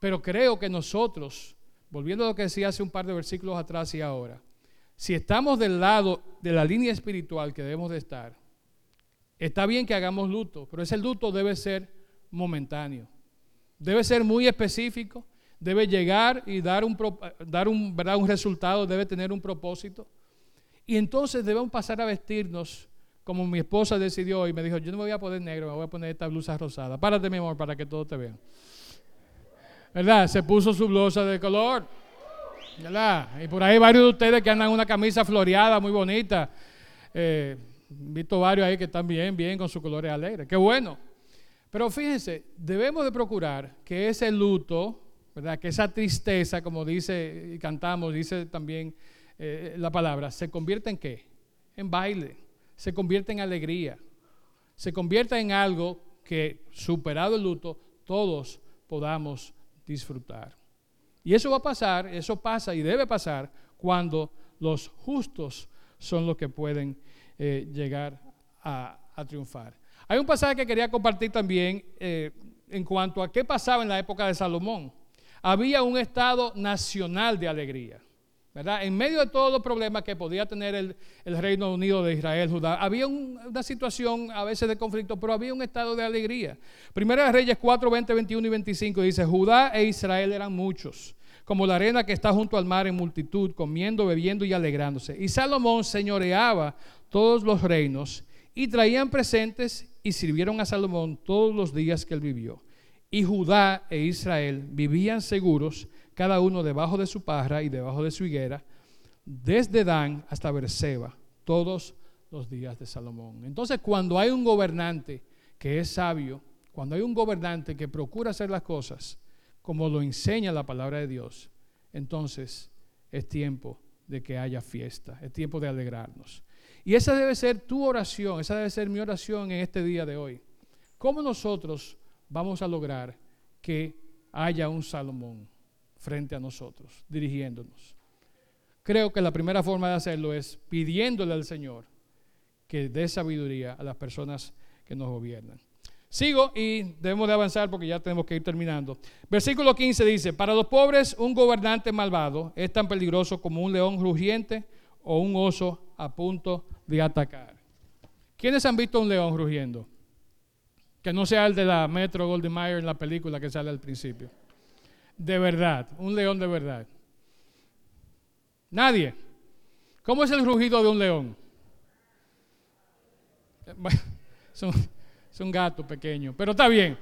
Pero creo que nosotros, volviendo a lo que decía hace un par de versículos atrás y ahora, si estamos del lado de la línea espiritual que debemos de estar, está bien que hagamos luto, pero ese luto debe ser momentáneo. Debe ser muy específico, debe llegar y dar un, dar un, un resultado, debe tener un propósito. Y entonces debemos pasar a vestirnos como mi esposa decidió y me dijo, yo no me voy a poner negro, me voy a poner esta blusa rosada. Párate, mi amor, para que todos te vean. ¿Verdad? Se puso su blusa de color. ¿Verdad? Y por ahí varios de ustedes que andan una camisa floreada, muy bonita. Eh, visto varios ahí que están bien, bien con sus colores alegres. Qué bueno. Pero fíjense, debemos de procurar que ese luto, ¿verdad? Que esa tristeza, como dice y cantamos, dice también eh, la palabra, se convierta en qué? En baile, se convierta en alegría, se convierta en algo que, superado el luto, todos podamos disfrutar. Y eso va a pasar, eso pasa y debe pasar cuando los justos son los que pueden eh, llegar a, triunfar. Hay un pasaje que quería compartir también eh, en cuanto a qué pasaba en la época de Salomón. Había un estado nacional de alegría. En medio de todos los problemas que podía tener el, Reino Unido de Israel, Judá, había una situación a veces de conflicto, pero había un estado de alegría. Primera de Reyes 4, 20, 21 y 25 dice, Judá e Israel eran muchos, como la arena que está junto al mar en multitud, comiendo, bebiendo y alegrándose. Y Salomón señoreaba todos los reinos y traían presentes y sirvieron a Salomón todos los días que él vivió. Y Judá e Israel vivían seguros cada uno debajo de su parra y debajo de su higuera, desde Dan hasta Berseba, todos los días de Salomón. Entonces, cuando hay un gobernante que es sabio, cuando hay un gobernante que procura hacer las cosas como lo enseña la palabra de Dios, entonces es tiempo de que haya fiesta, es tiempo de alegrarnos. Y esa debe ser tu oración, esa debe ser mi oración en este día de hoy. ¿Cómo nosotros vamos a lograr que haya un Salomón? Frente a nosotros, dirigiéndonos. Creo que la primera forma de hacerlo es pidiéndole al Señor que dé sabiduría a las personas que nos gobiernan. Sigo y debemos de avanzar porque ya tenemos que ir terminando. Versículo 15 dice, para los pobres un gobernante malvado es tan peligroso como un león rugiente o un oso a punto de atacar. ¿Quiénes han visto un león rugiendo? Que no sea el de la Metro Golden Mayer en la película que sale al principio de verdad, un león de verdad? Nadie. ¿Cómo es el rugido de un león? es un, gato pequeño, pero está bien.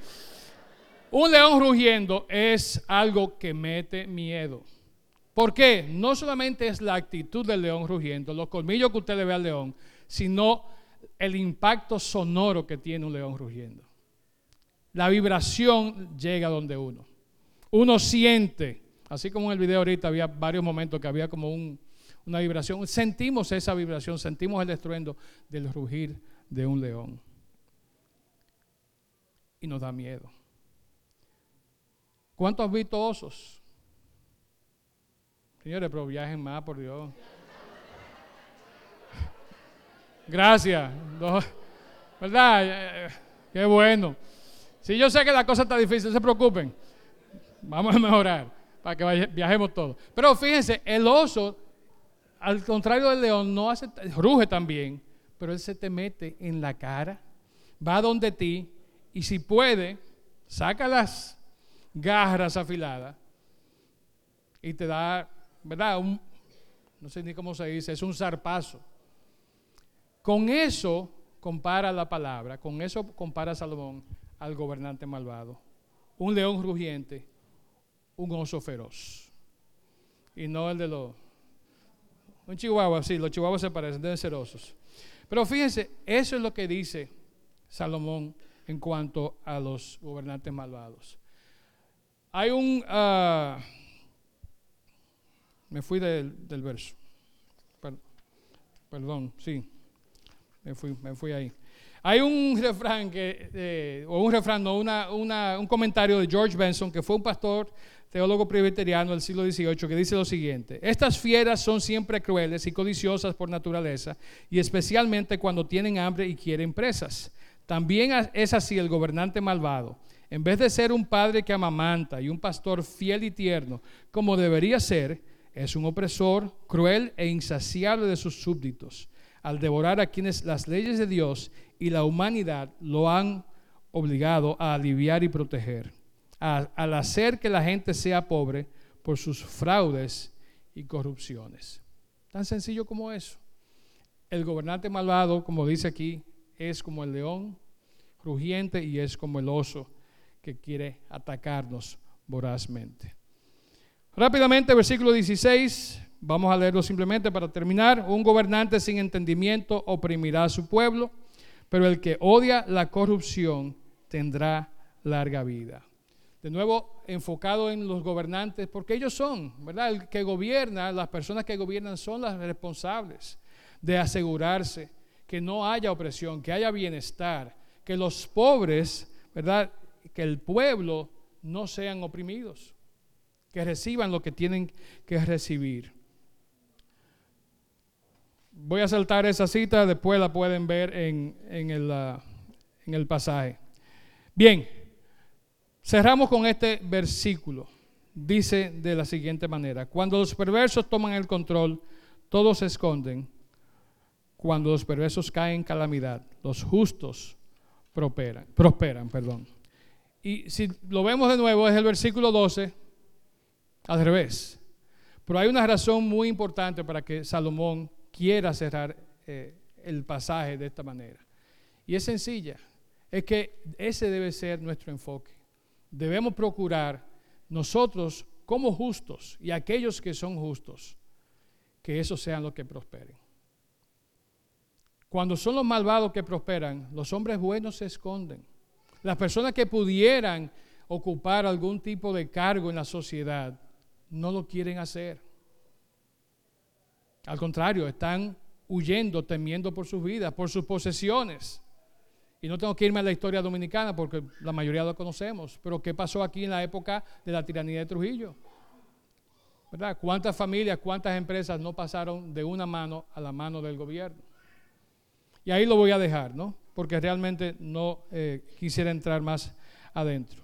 Un león rugiendo es algo que mete miedo. ¿Por qué? No solamente es la actitud del león rugiendo, los colmillos que usted le ve al león, sino el impacto sonoro que tiene un león rugiendo. La vibración llega donde uno uno siente, así como en el video ahorita había varios momentos que había como una vibración, sentimos esa vibración, sentimos el estruendo del rugir de un león. Y nos da miedo. ¿Cuántos has visto osos? Señores, pero viajen más, por Dios. Gracias. ¿Verdad? Qué bueno. Si yo sé que la cosa está difícil, no se preocupen. Vamos a mejorar para que viajemos todos. Pero fíjense, el oso, al contrario del león, no hace, ruge también, pero él se te mete en la cara, va donde ti y si puede, saca las garras afiladas y te da, ¿verdad? no sé ni cómo se dice, es un zarpazo. Con eso compara la palabra, con eso compara Salomón al gobernante malvado. Un león rugiente un oso feroz. Y no el de los... Un chihuahua, sí, los chihuahuas se parecen, deben ser osos. Pero fíjense, eso es lo que dice Salomón en cuanto a los gobernantes malvados. Hay un... Ah, me fui del, verso. Perdón, sí. Me fui, me fui ahí. Hay un refrán que, eh, o un refrán, no, una, un comentario de George Benson, que fue un pastor teólogo presbiteriano del siglo XVIII, que dice lo siguiente, estas fieras son siempre crueles y codiciosas por naturaleza, y especialmente cuando tienen hambre y quieren presas. También es así el gobernante malvado. En vez de ser un padre que amamanta y un pastor fiel y tierno, como debería ser, es un opresor cruel e insaciable de sus súbditos, al devorar a quienes las leyes de Dios y la humanidad lo han obligado a aliviar y proteger al hacer que la gente sea pobre por sus fraudes y corrupciones. Tan sencillo como eso. El gobernante malvado, como dice aquí, es como el león rugiente y es como el oso que quiere atacarnos vorazmente. Rápidamente, versículo 16, vamos a leerlo simplemente para terminar. Un gobernante sin entendimiento oprimirá a su pueblo, pero el que odia la corrupción tendrá larga vida. De nuevo, enfocado en los gobernantes, porque ellos son, ¿verdad? El que gobierna, las personas que gobiernan son las responsables de asegurarse que no haya opresión, que haya bienestar, que los pobres, ¿verdad? Que el pueblo no sean oprimidos, que reciban lo que tienen que recibir. Voy a saltar esa cita, después la pueden ver en, el, ah, en el pasaje. Bien, cerramos con este versículo. Dice de la siguiente manera, cuando los perversos toman el control, todos se esconden. Cuando los perversos caen en calamidad, los justos prosperan. prosperan perdón. Y si lo vemos de nuevo, es el versículo 12, al revés. Pero hay una razón muy importante para que Salomón quiera cerrar eh, el pasaje de esta manera. Y es sencilla, es que ese debe ser nuestro enfoque. Debemos procurar nosotros como justos y aquellos que son justos, que esos sean los que prosperen. Cuando son los malvados que prosperan, los hombres buenos se esconden. Las personas que pudieran ocupar algún tipo de cargo en la sociedad no lo quieren hacer. Al contrario, están huyendo, temiendo por sus vidas, por sus posesiones. Y no tengo que irme a la historia dominicana porque la mayoría lo conocemos. Pero ¿qué pasó aquí en la época de la tiranía de Trujillo? ¿Verdad? ¿Cuántas familias, cuántas empresas no pasaron de una mano a la mano del gobierno? Y ahí lo voy a dejar, ¿no? Porque realmente no eh, quisiera entrar más adentro.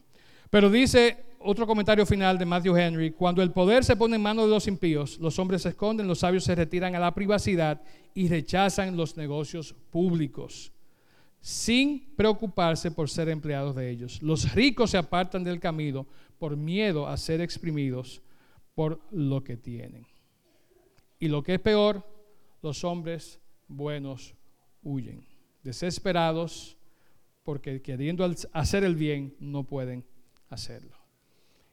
Pero dice otro comentario final de Matthew Henry, cuando el poder se pone en manos de los impíos, los hombres se esconden, los sabios se retiran a la privacidad y rechazan los negocios públicos, sin preocuparse por ser empleados de ellos. Los ricos se apartan del camino por miedo a ser exprimidos por lo que tienen. Y lo que es peor, los hombres buenos huyen, desesperados porque queriendo hacer el bien no pueden hacerlo.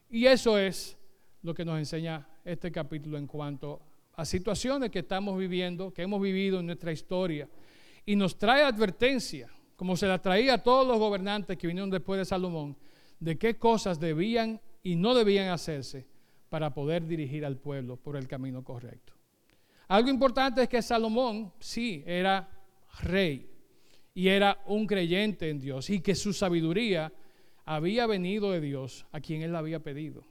Y eso es lo que nos enseña este capítulo en cuanto a situaciones que estamos viviendo, que hemos vivido en nuestra historia. Y nos trae advertencia, como se la traía a todos los gobernantes que vinieron después de Salomón, de qué cosas debían y no debían hacerse para poder dirigir al pueblo por el camino correcto. Algo importante es que Salomón sí era rey y era un creyente en Dios y que su sabiduría había venido de Dios a quien él la había pedido.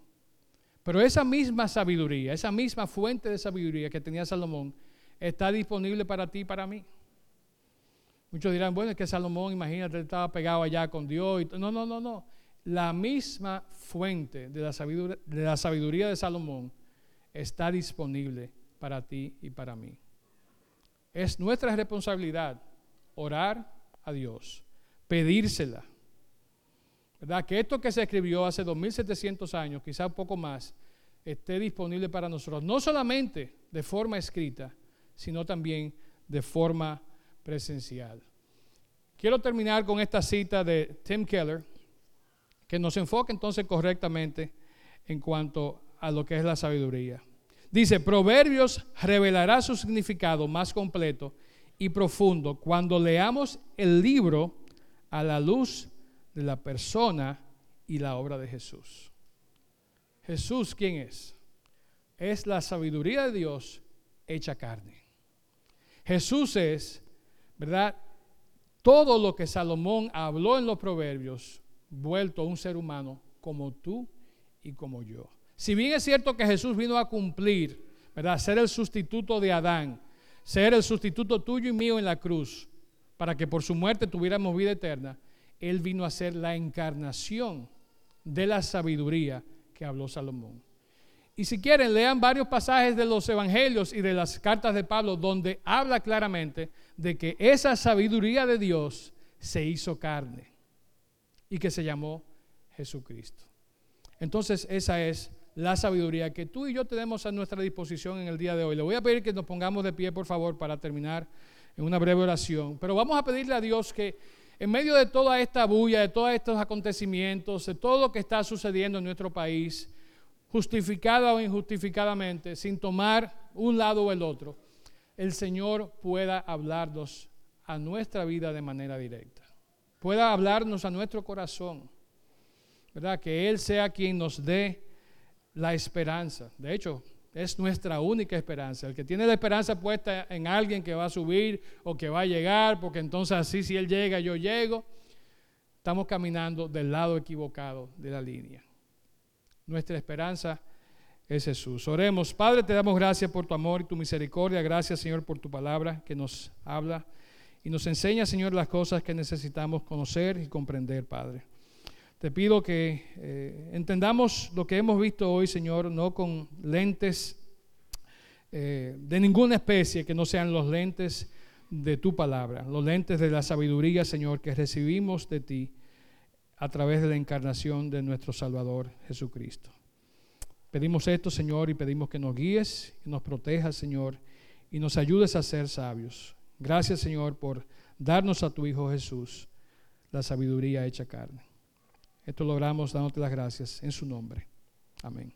Pero esa misma sabiduría, esa misma fuente de sabiduría que tenía Salomón, está disponible para ti y para mí. Muchos dirán, bueno, es que Salomón, imagínate, estaba pegado allá con Dios. Y no, no, no, no. La misma fuente de la, de la sabiduría de Salomón está disponible para ti y para mí. Es nuestra responsabilidad orar a Dios, pedírsela ¿verdad? Que esto que se escribió hace 2700 años, quizá un poco más, esté disponible para nosotros, no solamente de forma escrita, sino también de forma presencial. Quiero terminar con esta cita de Tim Keller, que nos enfoca entonces correctamente en cuanto a lo que es la sabiduría. Dice, Proverbios revelará su significado más completo y profundo cuando leamos el libro a la luz de la persona y la obra de Jesús. Jesús, ¿quién es? Es la sabiduría de Dios hecha carne. Jesús es, ¿verdad? Todo lo que Salomón habló en los proverbios, vuelto a un ser humano como tú y como yo. Si bien es cierto que Jesús vino a cumplir, ¿verdad? Ser el sustituto de Adán, ser el sustituto tuyo y mío en la cruz, para que por su muerte tuviéramos vida eterna. Él vino a ser la encarnación de la sabiduría que habló Salomón. Y si quieren, lean varios pasajes de los evangelios y de las cartas de Pablo donde habla claramente de que esa sabiduría de Dios se hizo carne y que se llamó Jesucristo. Entonces esa es la sabiduría que tú y yo tenemos a nuestra disposición en el día de hoy. Le voy a pedir que nos pongamos de pie, por favor, para terminar en una breve oración. Pero vamos a pedirle a Dios que en medio de toda esta bulla, de todos estos acontecimientos, de todo lo que está sucediendo en nuestro país, justificada o injustificadamente, sin tomar un lado o el otro, el Señor pueda hablarnos a nuestra vida de manera directa. Pueda hablarnos a nuestro corazón. ¿Verdad? Que Él sea quien nos dé la esperanza. De hecho, es nuestra única esperanza. El que tiene la esperanza puesta en alguien que va a subir o que va a llegar, porque entonces así si Él llega, yo llego, estamos caminando del lado equivocado de la línea. Nuestra esperanza es Jesús. Oremos. Padre, te damos gracias por tu amor y tu misericordia. Gracias, Señor, por tu palabra que nos habla y nos enseña, Señor, las cosas que necesitamos conocer y comprender, Padre. Te pido que eh, entendamos lo que hemos visto hoy, Señor, no con lentes eh, de ninguna especie que no sean los lentes de tu palabra, los lentes de la sabiduría, Señor, que recibimos de ti a través de la encarnación de nuestro Salvador Jesucristo. Pedimos esto, Señor, y pedimos que nos guíes, que nos protejas, Señor, y nos ayudes a ser sabios. Gracias, Señor, por darnos a tu Hijo Jesús la sabiduría hecha carne. Esto logramos dándote las gracias en su nombre. Amén.